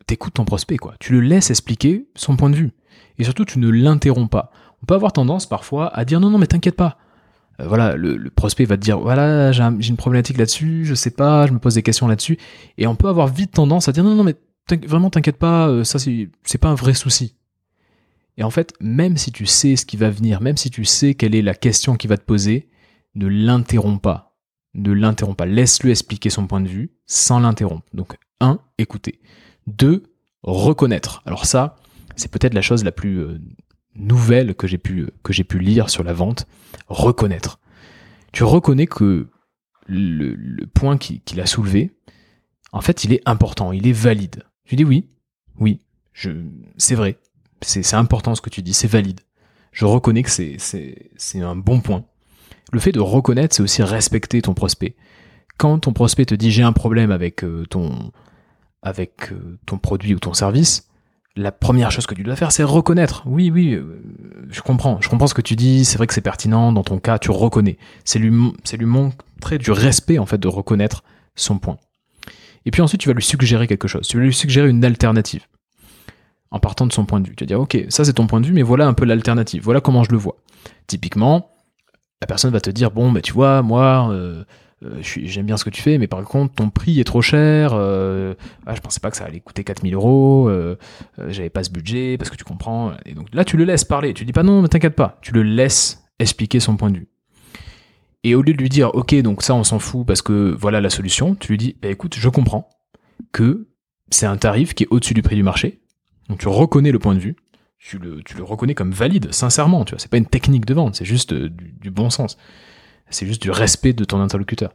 T'écoutes ton prospect, quoi. Tu le laisses expliquer son point de vue. Et surtout, tu ne l'interromps pas. On peut avoir tendance parfois à dire non, non, mais t'inquiète pas. Euh, voilà, le, prospect va te dire voilà, j'ai un, une problématique là-dessus, je sais pas, je me pose des questions là-dessus. Et on peut avoir vite tendance à dire non, non, mais vraiment, t'inquiète pas, euh, ça, c'est pas un vrai souci. Et en fait, même si tu sais ce qui va venir, même si tu sais quelle est la question qui va te poser, ne l'interromps pas ne l'interromps pas. Laisse-le expliquer son point de vue sans l'interrompre. Donc, un, écouter. Deux, reconnaître. Alors ça, c'est peut-être la chose la plus euh, nouvelle que j'ai pu, que j'ai pu lire sur la vente. Reconnaître. Tu reconnais que le, le point qu'il a soulevé, en fait, il est important, il est valide. Tu dis oui, oui, je, c'est vrai. C'est important ce que tu dis, c'est valide. Je reconnais que c'est un bon point. Le fait de reconnaître, c'est aussi respecter ton prospect. Quand ton prospect te dit j'ai un problème avec euh, ton avec euh, ton produit ou ton service, la première chose que tu dois faire, c'est reconnaître. Oui, oui, euh, je comprends. Je comprends ce que tu dis. C'est vrai que c'est pertinent. Dans ton cas, tu reconnais. C'est lui, c'est lui montrer du respect, en fait, de reconnaître son point. Et puis ensuite, tu vas lui suggérer quelque chose. Tu vas lui suggérer une alternative. En partant de son point de vue. Tu vas dire, OK, ça c'est ton point de vue, mais voilà un peu l'alternative. Voilà comment je le vois. Typiquement, la personne va te dire bon bah tu vois moi euh, euh, j'aime bien ce que tu fais mais par contre ton prix est trop cher euh, ah, je pensais pas que ça allait coûter 4000 euros euh, euh, j'avais pas ce budget parce que tu comprends et donc là tu le laisses parler. Tu dis pas non mais t'inquiète pas. Tu le laisses expliquer son point de vue. Et au lieu de lui dire ok donc ça on s'en fout parce que voilà la solution tu lui dis bah, écoute je comprends que c'est un tarif qui est au-dessus du prix du marché. Donc tu reconnais le point de vue, tu le, reconnais comme valide, sincèrement, tu vois. C'est pas une technique de vente, c'est juste euh, du, bon sens. C'est juste du respect de ton interlocuteur.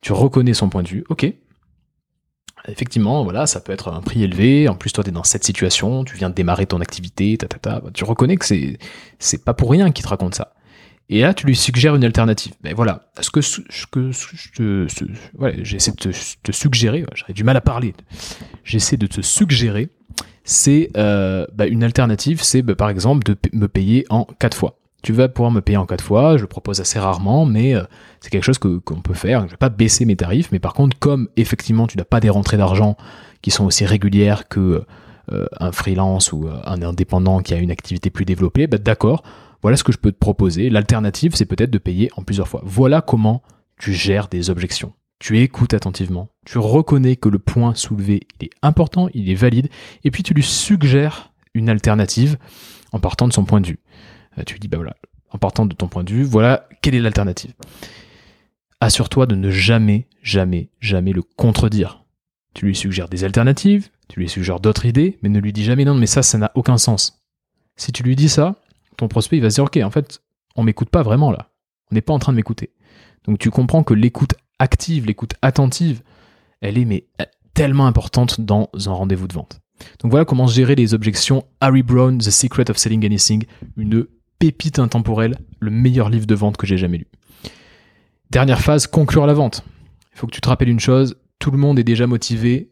Tu reconnais son point de vue, ok. Effectivement, voilà, ça peut être un prix élevé. En plus, toi, tu es dans cette situation, tu viens de démarrer ton activité, ta, ta, ta. Tu reconnais que c'est, c'est pas pour rien qu'il te raconte ça. Et là, tu lui suggères une alternative. Mais voilà, ce que, que je te, j'essaie de te, te suggérer, j'aurais du mal à parler. J'essaie de te suggérer, c'est euh, bah, une alternative, c'est bah, par exemple de me payer en quatre fois. Tu vas pouvoir me payer en quatre fois, je le propose assez rarement, mais euh, c'est quelque chose qu'on peut faire. Je vais pas baisser mes tarifs, mais par contre, comme effectivement tu n'as pas des rentrées d'argent qui sont aussi régulières que euh, un freelance ou un indépendant qui a une activité plus développée, bah, d'accord, voilà ce que je peux te proposer. L'alternative, c'est peut-être de payer en plusieurs fois. Voilà comment tu gères des objections. Tu écoutes attentivement, tu reconnais que le point soulevé est important, il est valide, et puis tu lui suggères une alternative en partant de son point de vue. Euh, Tu lui dis, bah voilà, en partant de ton point de vue, voilà quelle est l'alternative. Assure-toi de ne jamais, jamais, jamais le contredire. Tu lui suggères des alternatives, tu lui suggères d'autres idées, mais ne lui dis jamais non, mais ça, ça n'a aucun sens. Si tu lui dis ça, ton prospect il va se dire, ok, en fait, on m'écoute pas vraiment là. On n'est pas en train de m'écouter. Donc tu comprends que l'écoute active, l'écoute attentive, elle est mais euh, tellement importante dans un rendez-vous de vente. Donc voilà comment gérer les objections. Harry Brown, The Secret of Selling Anything, une pépite intemporelle, le meilleur livre de vente que j'ai jamais lu. Dernière phase, conclure la vente. Il faut que tu te rappelles une chose, tout le monde est déjà motivé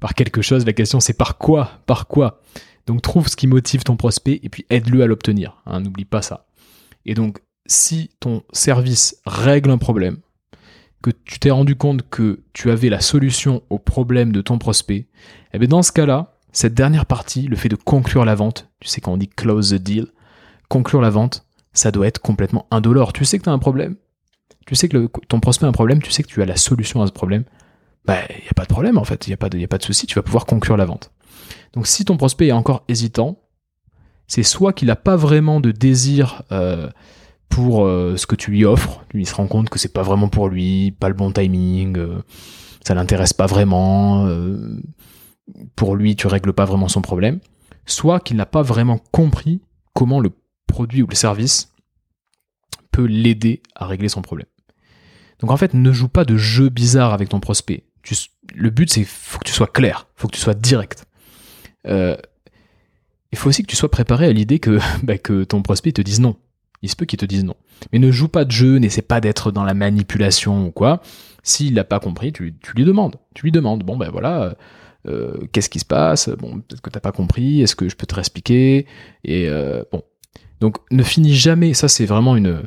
par quelque chose, la question c'est par quoi Par quoi? Donc trouve ce qui motive ton prospect et puis aide-le à l'obtenir. hein, N'oublie pas ça. Et donc si ton service règle un problème, que tu t'es rendu compte que tu avais la solution au problème de ton prospect, eh bien dans ce cas-là, cette dernière partie, le fait de conclure la vente, tu sais quand on dit close the deal, conclure la vente, ça doit être complètement indolore. Tu sais que tu as un problème, tu sais que ton prospect a un problème, tu sais que tu as la solution à ce problème, bah il n'y a pas de problème en fait, il n'y a, pas de- a pas de souci, tu vas pouvoir conclure la vente. Donc si ton prospect est encore hésitant, c'est soit qu'il n'a pas vraiment de désir euh, pour euh, ce que tu lui offres, il se rend compte que c'est pas vraiment pour lui, pas le bon timing, euh, ça l'intéresse pas vraiment, euh, pour lui tu règles pas vraiment son problème, soit qu'il n'a pas vraiment compris comment le produit ou le service peut l'aider à régler son problème. Donc en fait, ne joue pas de jeu bizarre avec ton prospect. Le but, c'est faut que tu sois clair, faut que tu sois direct. Il faut aussi que tu sois préparé à l'idée que, bah, que ton prospect te dise non. Il se peut qu'il te dise non. Mais ne joue pas de jeu, n'essaie pas d'être dans la manipulation ou quoi. S'il n'a pas compris, tu, lui demandes. Tu lui demandes, bon ben voilà, euh, qu'est-ce qui se passe? Bon, peut-être que t'as pas compris, est-ce que je peux te réexpliquer? Et euh, bon. Donc ne finis jamais, ça c'est vraiment une,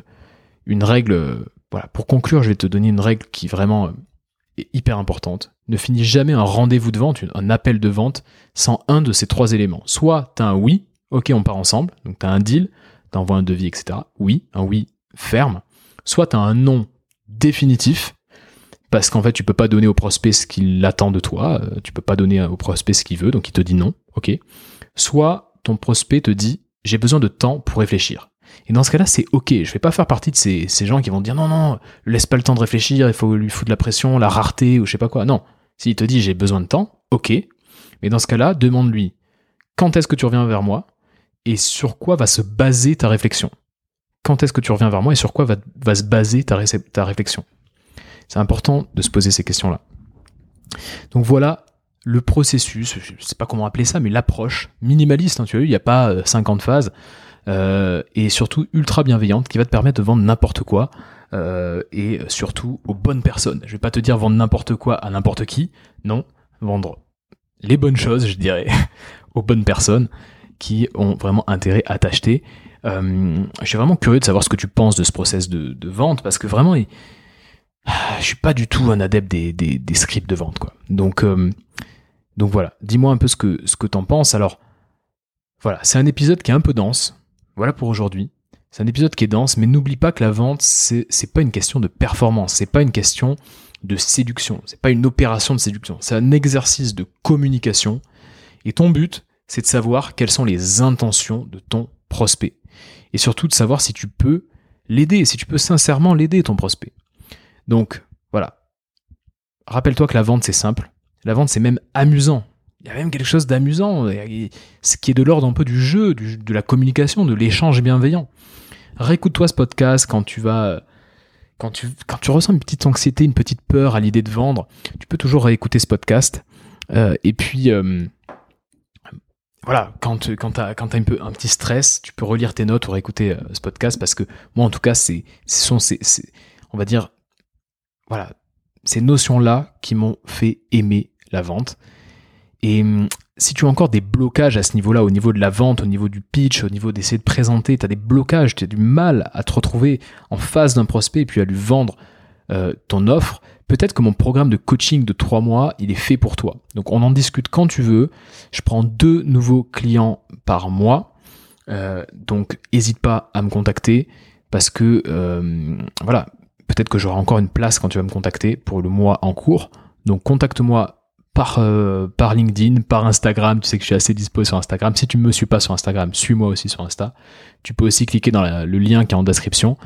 règle. euh, Voilà, pour conclure, je vais te donner une règle qui vraiment euh, est hyper importante. Ne finis jamais un rendez-vous de vente, un appel de vente, sans un de ces trois éléments. Soit tu as un oui, ok, on part ensemble, donc tu as un deal, tu envoies un devis, etc. Oui, un oui ferme. Soit tu as un non définitif, parce qu'en fait, tu peux pas donner au prospect ce qu'il attend de toi, euh, tu peux pas donner au prospect ce qu'il veut, donc il te dit non, ok. Soit ton prospect te dit j'ai besoin de temps pour réfléchir. Et dans ce cas-là, c'est ok. Je vais pas faire partie de ces, ces gens qui vont dire non, non, laisse pas le temps de réfléchir, il faut lui foutre de la pression, la rareté ou je sais pas quoi. Non. S'il te dit j'ai besoin de temps, ok. Mais dans ce cas-là, demande-lui quand est-ce que tu reviens vers moi? Et sur quoi va se baser ta réflexion? Quand est-ce que tu reviens vers moi et sur quoi va, se baser ta, réflexion? C'est important de se poser ces questions-là. Donc voilà le processus, je sais pas comment appeler ça, mais l'approche minimaliste, hein, tu as vu, il n'y a pas euh, 50 phases, euh, et surtout ultra bienveillante, qui va te permettre de vendre n'importe quoi, euh, et surtout aux bonnes personnes. Je vais pas te dire vendre n'importe quoi à n'importe qui, non, vendre les bonnes choses, je dirais, aux bonnes personnes qui ont vraiment intérêt à t'acheter. Euh, je suis vraiment curieux de savoir ce que tu penses de ce process de, vente, parce que vraiment, il- je suis pas du tout un adepte des scripts de vente, quoi. Donc, euh, donc voilà, dis-moi un peu ce que, ce que t'en penses. Alors, voilà, c'est un épisode qui est un peu dense. Voilà pour aujourd'hui. C'est un épisode qui est dense, mais n'oublie pas que la vente, c'est, c'est pas une question de performance, c'est pas une question de séduction, c'est pas une opération de séduction, c'est un exercice de communication. Et ton but, c'est de savoir quelles sont les intentions de ton prospect. Et surtout de savoir si tu peux l'aider, si tu peux sincèrement l'aider, ton prospect. Donc, voilà. Rappelle-toi que la vente, c'est simple. La vente, c'est même amusant. y a même quelque chose d'amusant, ce qui est de l'ordre un peu du jeu, de la communication, de l'échange bienveillant. Réécoute-toi ce podcast quand tu vas quand tu, quand tu ressens une petite anxiété, une petite peur à l'idée de vendre, tu peux toujours réécouter ce podcast. Euh, et puis, euh, voilà, quand, quand tu as, un petit stress, tu peux relire tes notes ou réécouter euh, ce podcast parce que moi, en tout cas, c'est, ce sont ces, on va dire, voilà, ces notions-là qui m'ont fait aimer la vente. Et hum, si tu as encore des blocages à ce niveau-là, au niveau de la vente, au niveau du pitch, au niveau d'essayer de présenter, tu as des blocages, tu as du mal à te retrouver en face d'un prospect et puis à lui vendre euh, ton offre, peut-être que mon programme de coaching de trois mois, il est fait pour toi. Donc on en discute quand tu veux. Je prends deux nouveaux clients par mois. Euh, donc n'hésite pas à me contacter parce que euh, voilà, peut-être que j'aurai encore une place quand tu vas me contacter pour le mois en cours. Donc contacte-moi par, euh, par LinkedIn, par Instagram. Tu sais que je suis assez dispo sur Instagram. Si tu ne me suis pas sur Instagram, suis-moi aussi sur Insta. Tu peux aussi cliquer dans le lien qui est en description.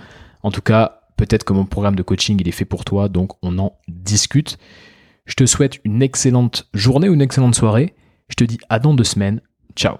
En tout cas, peut-être que mon programme de coaching, il est fait pour toi, donc on en discute. Je te souhaite une excellente journée ou une excellente soirée. Je te dis à dans deux semaines. Ciao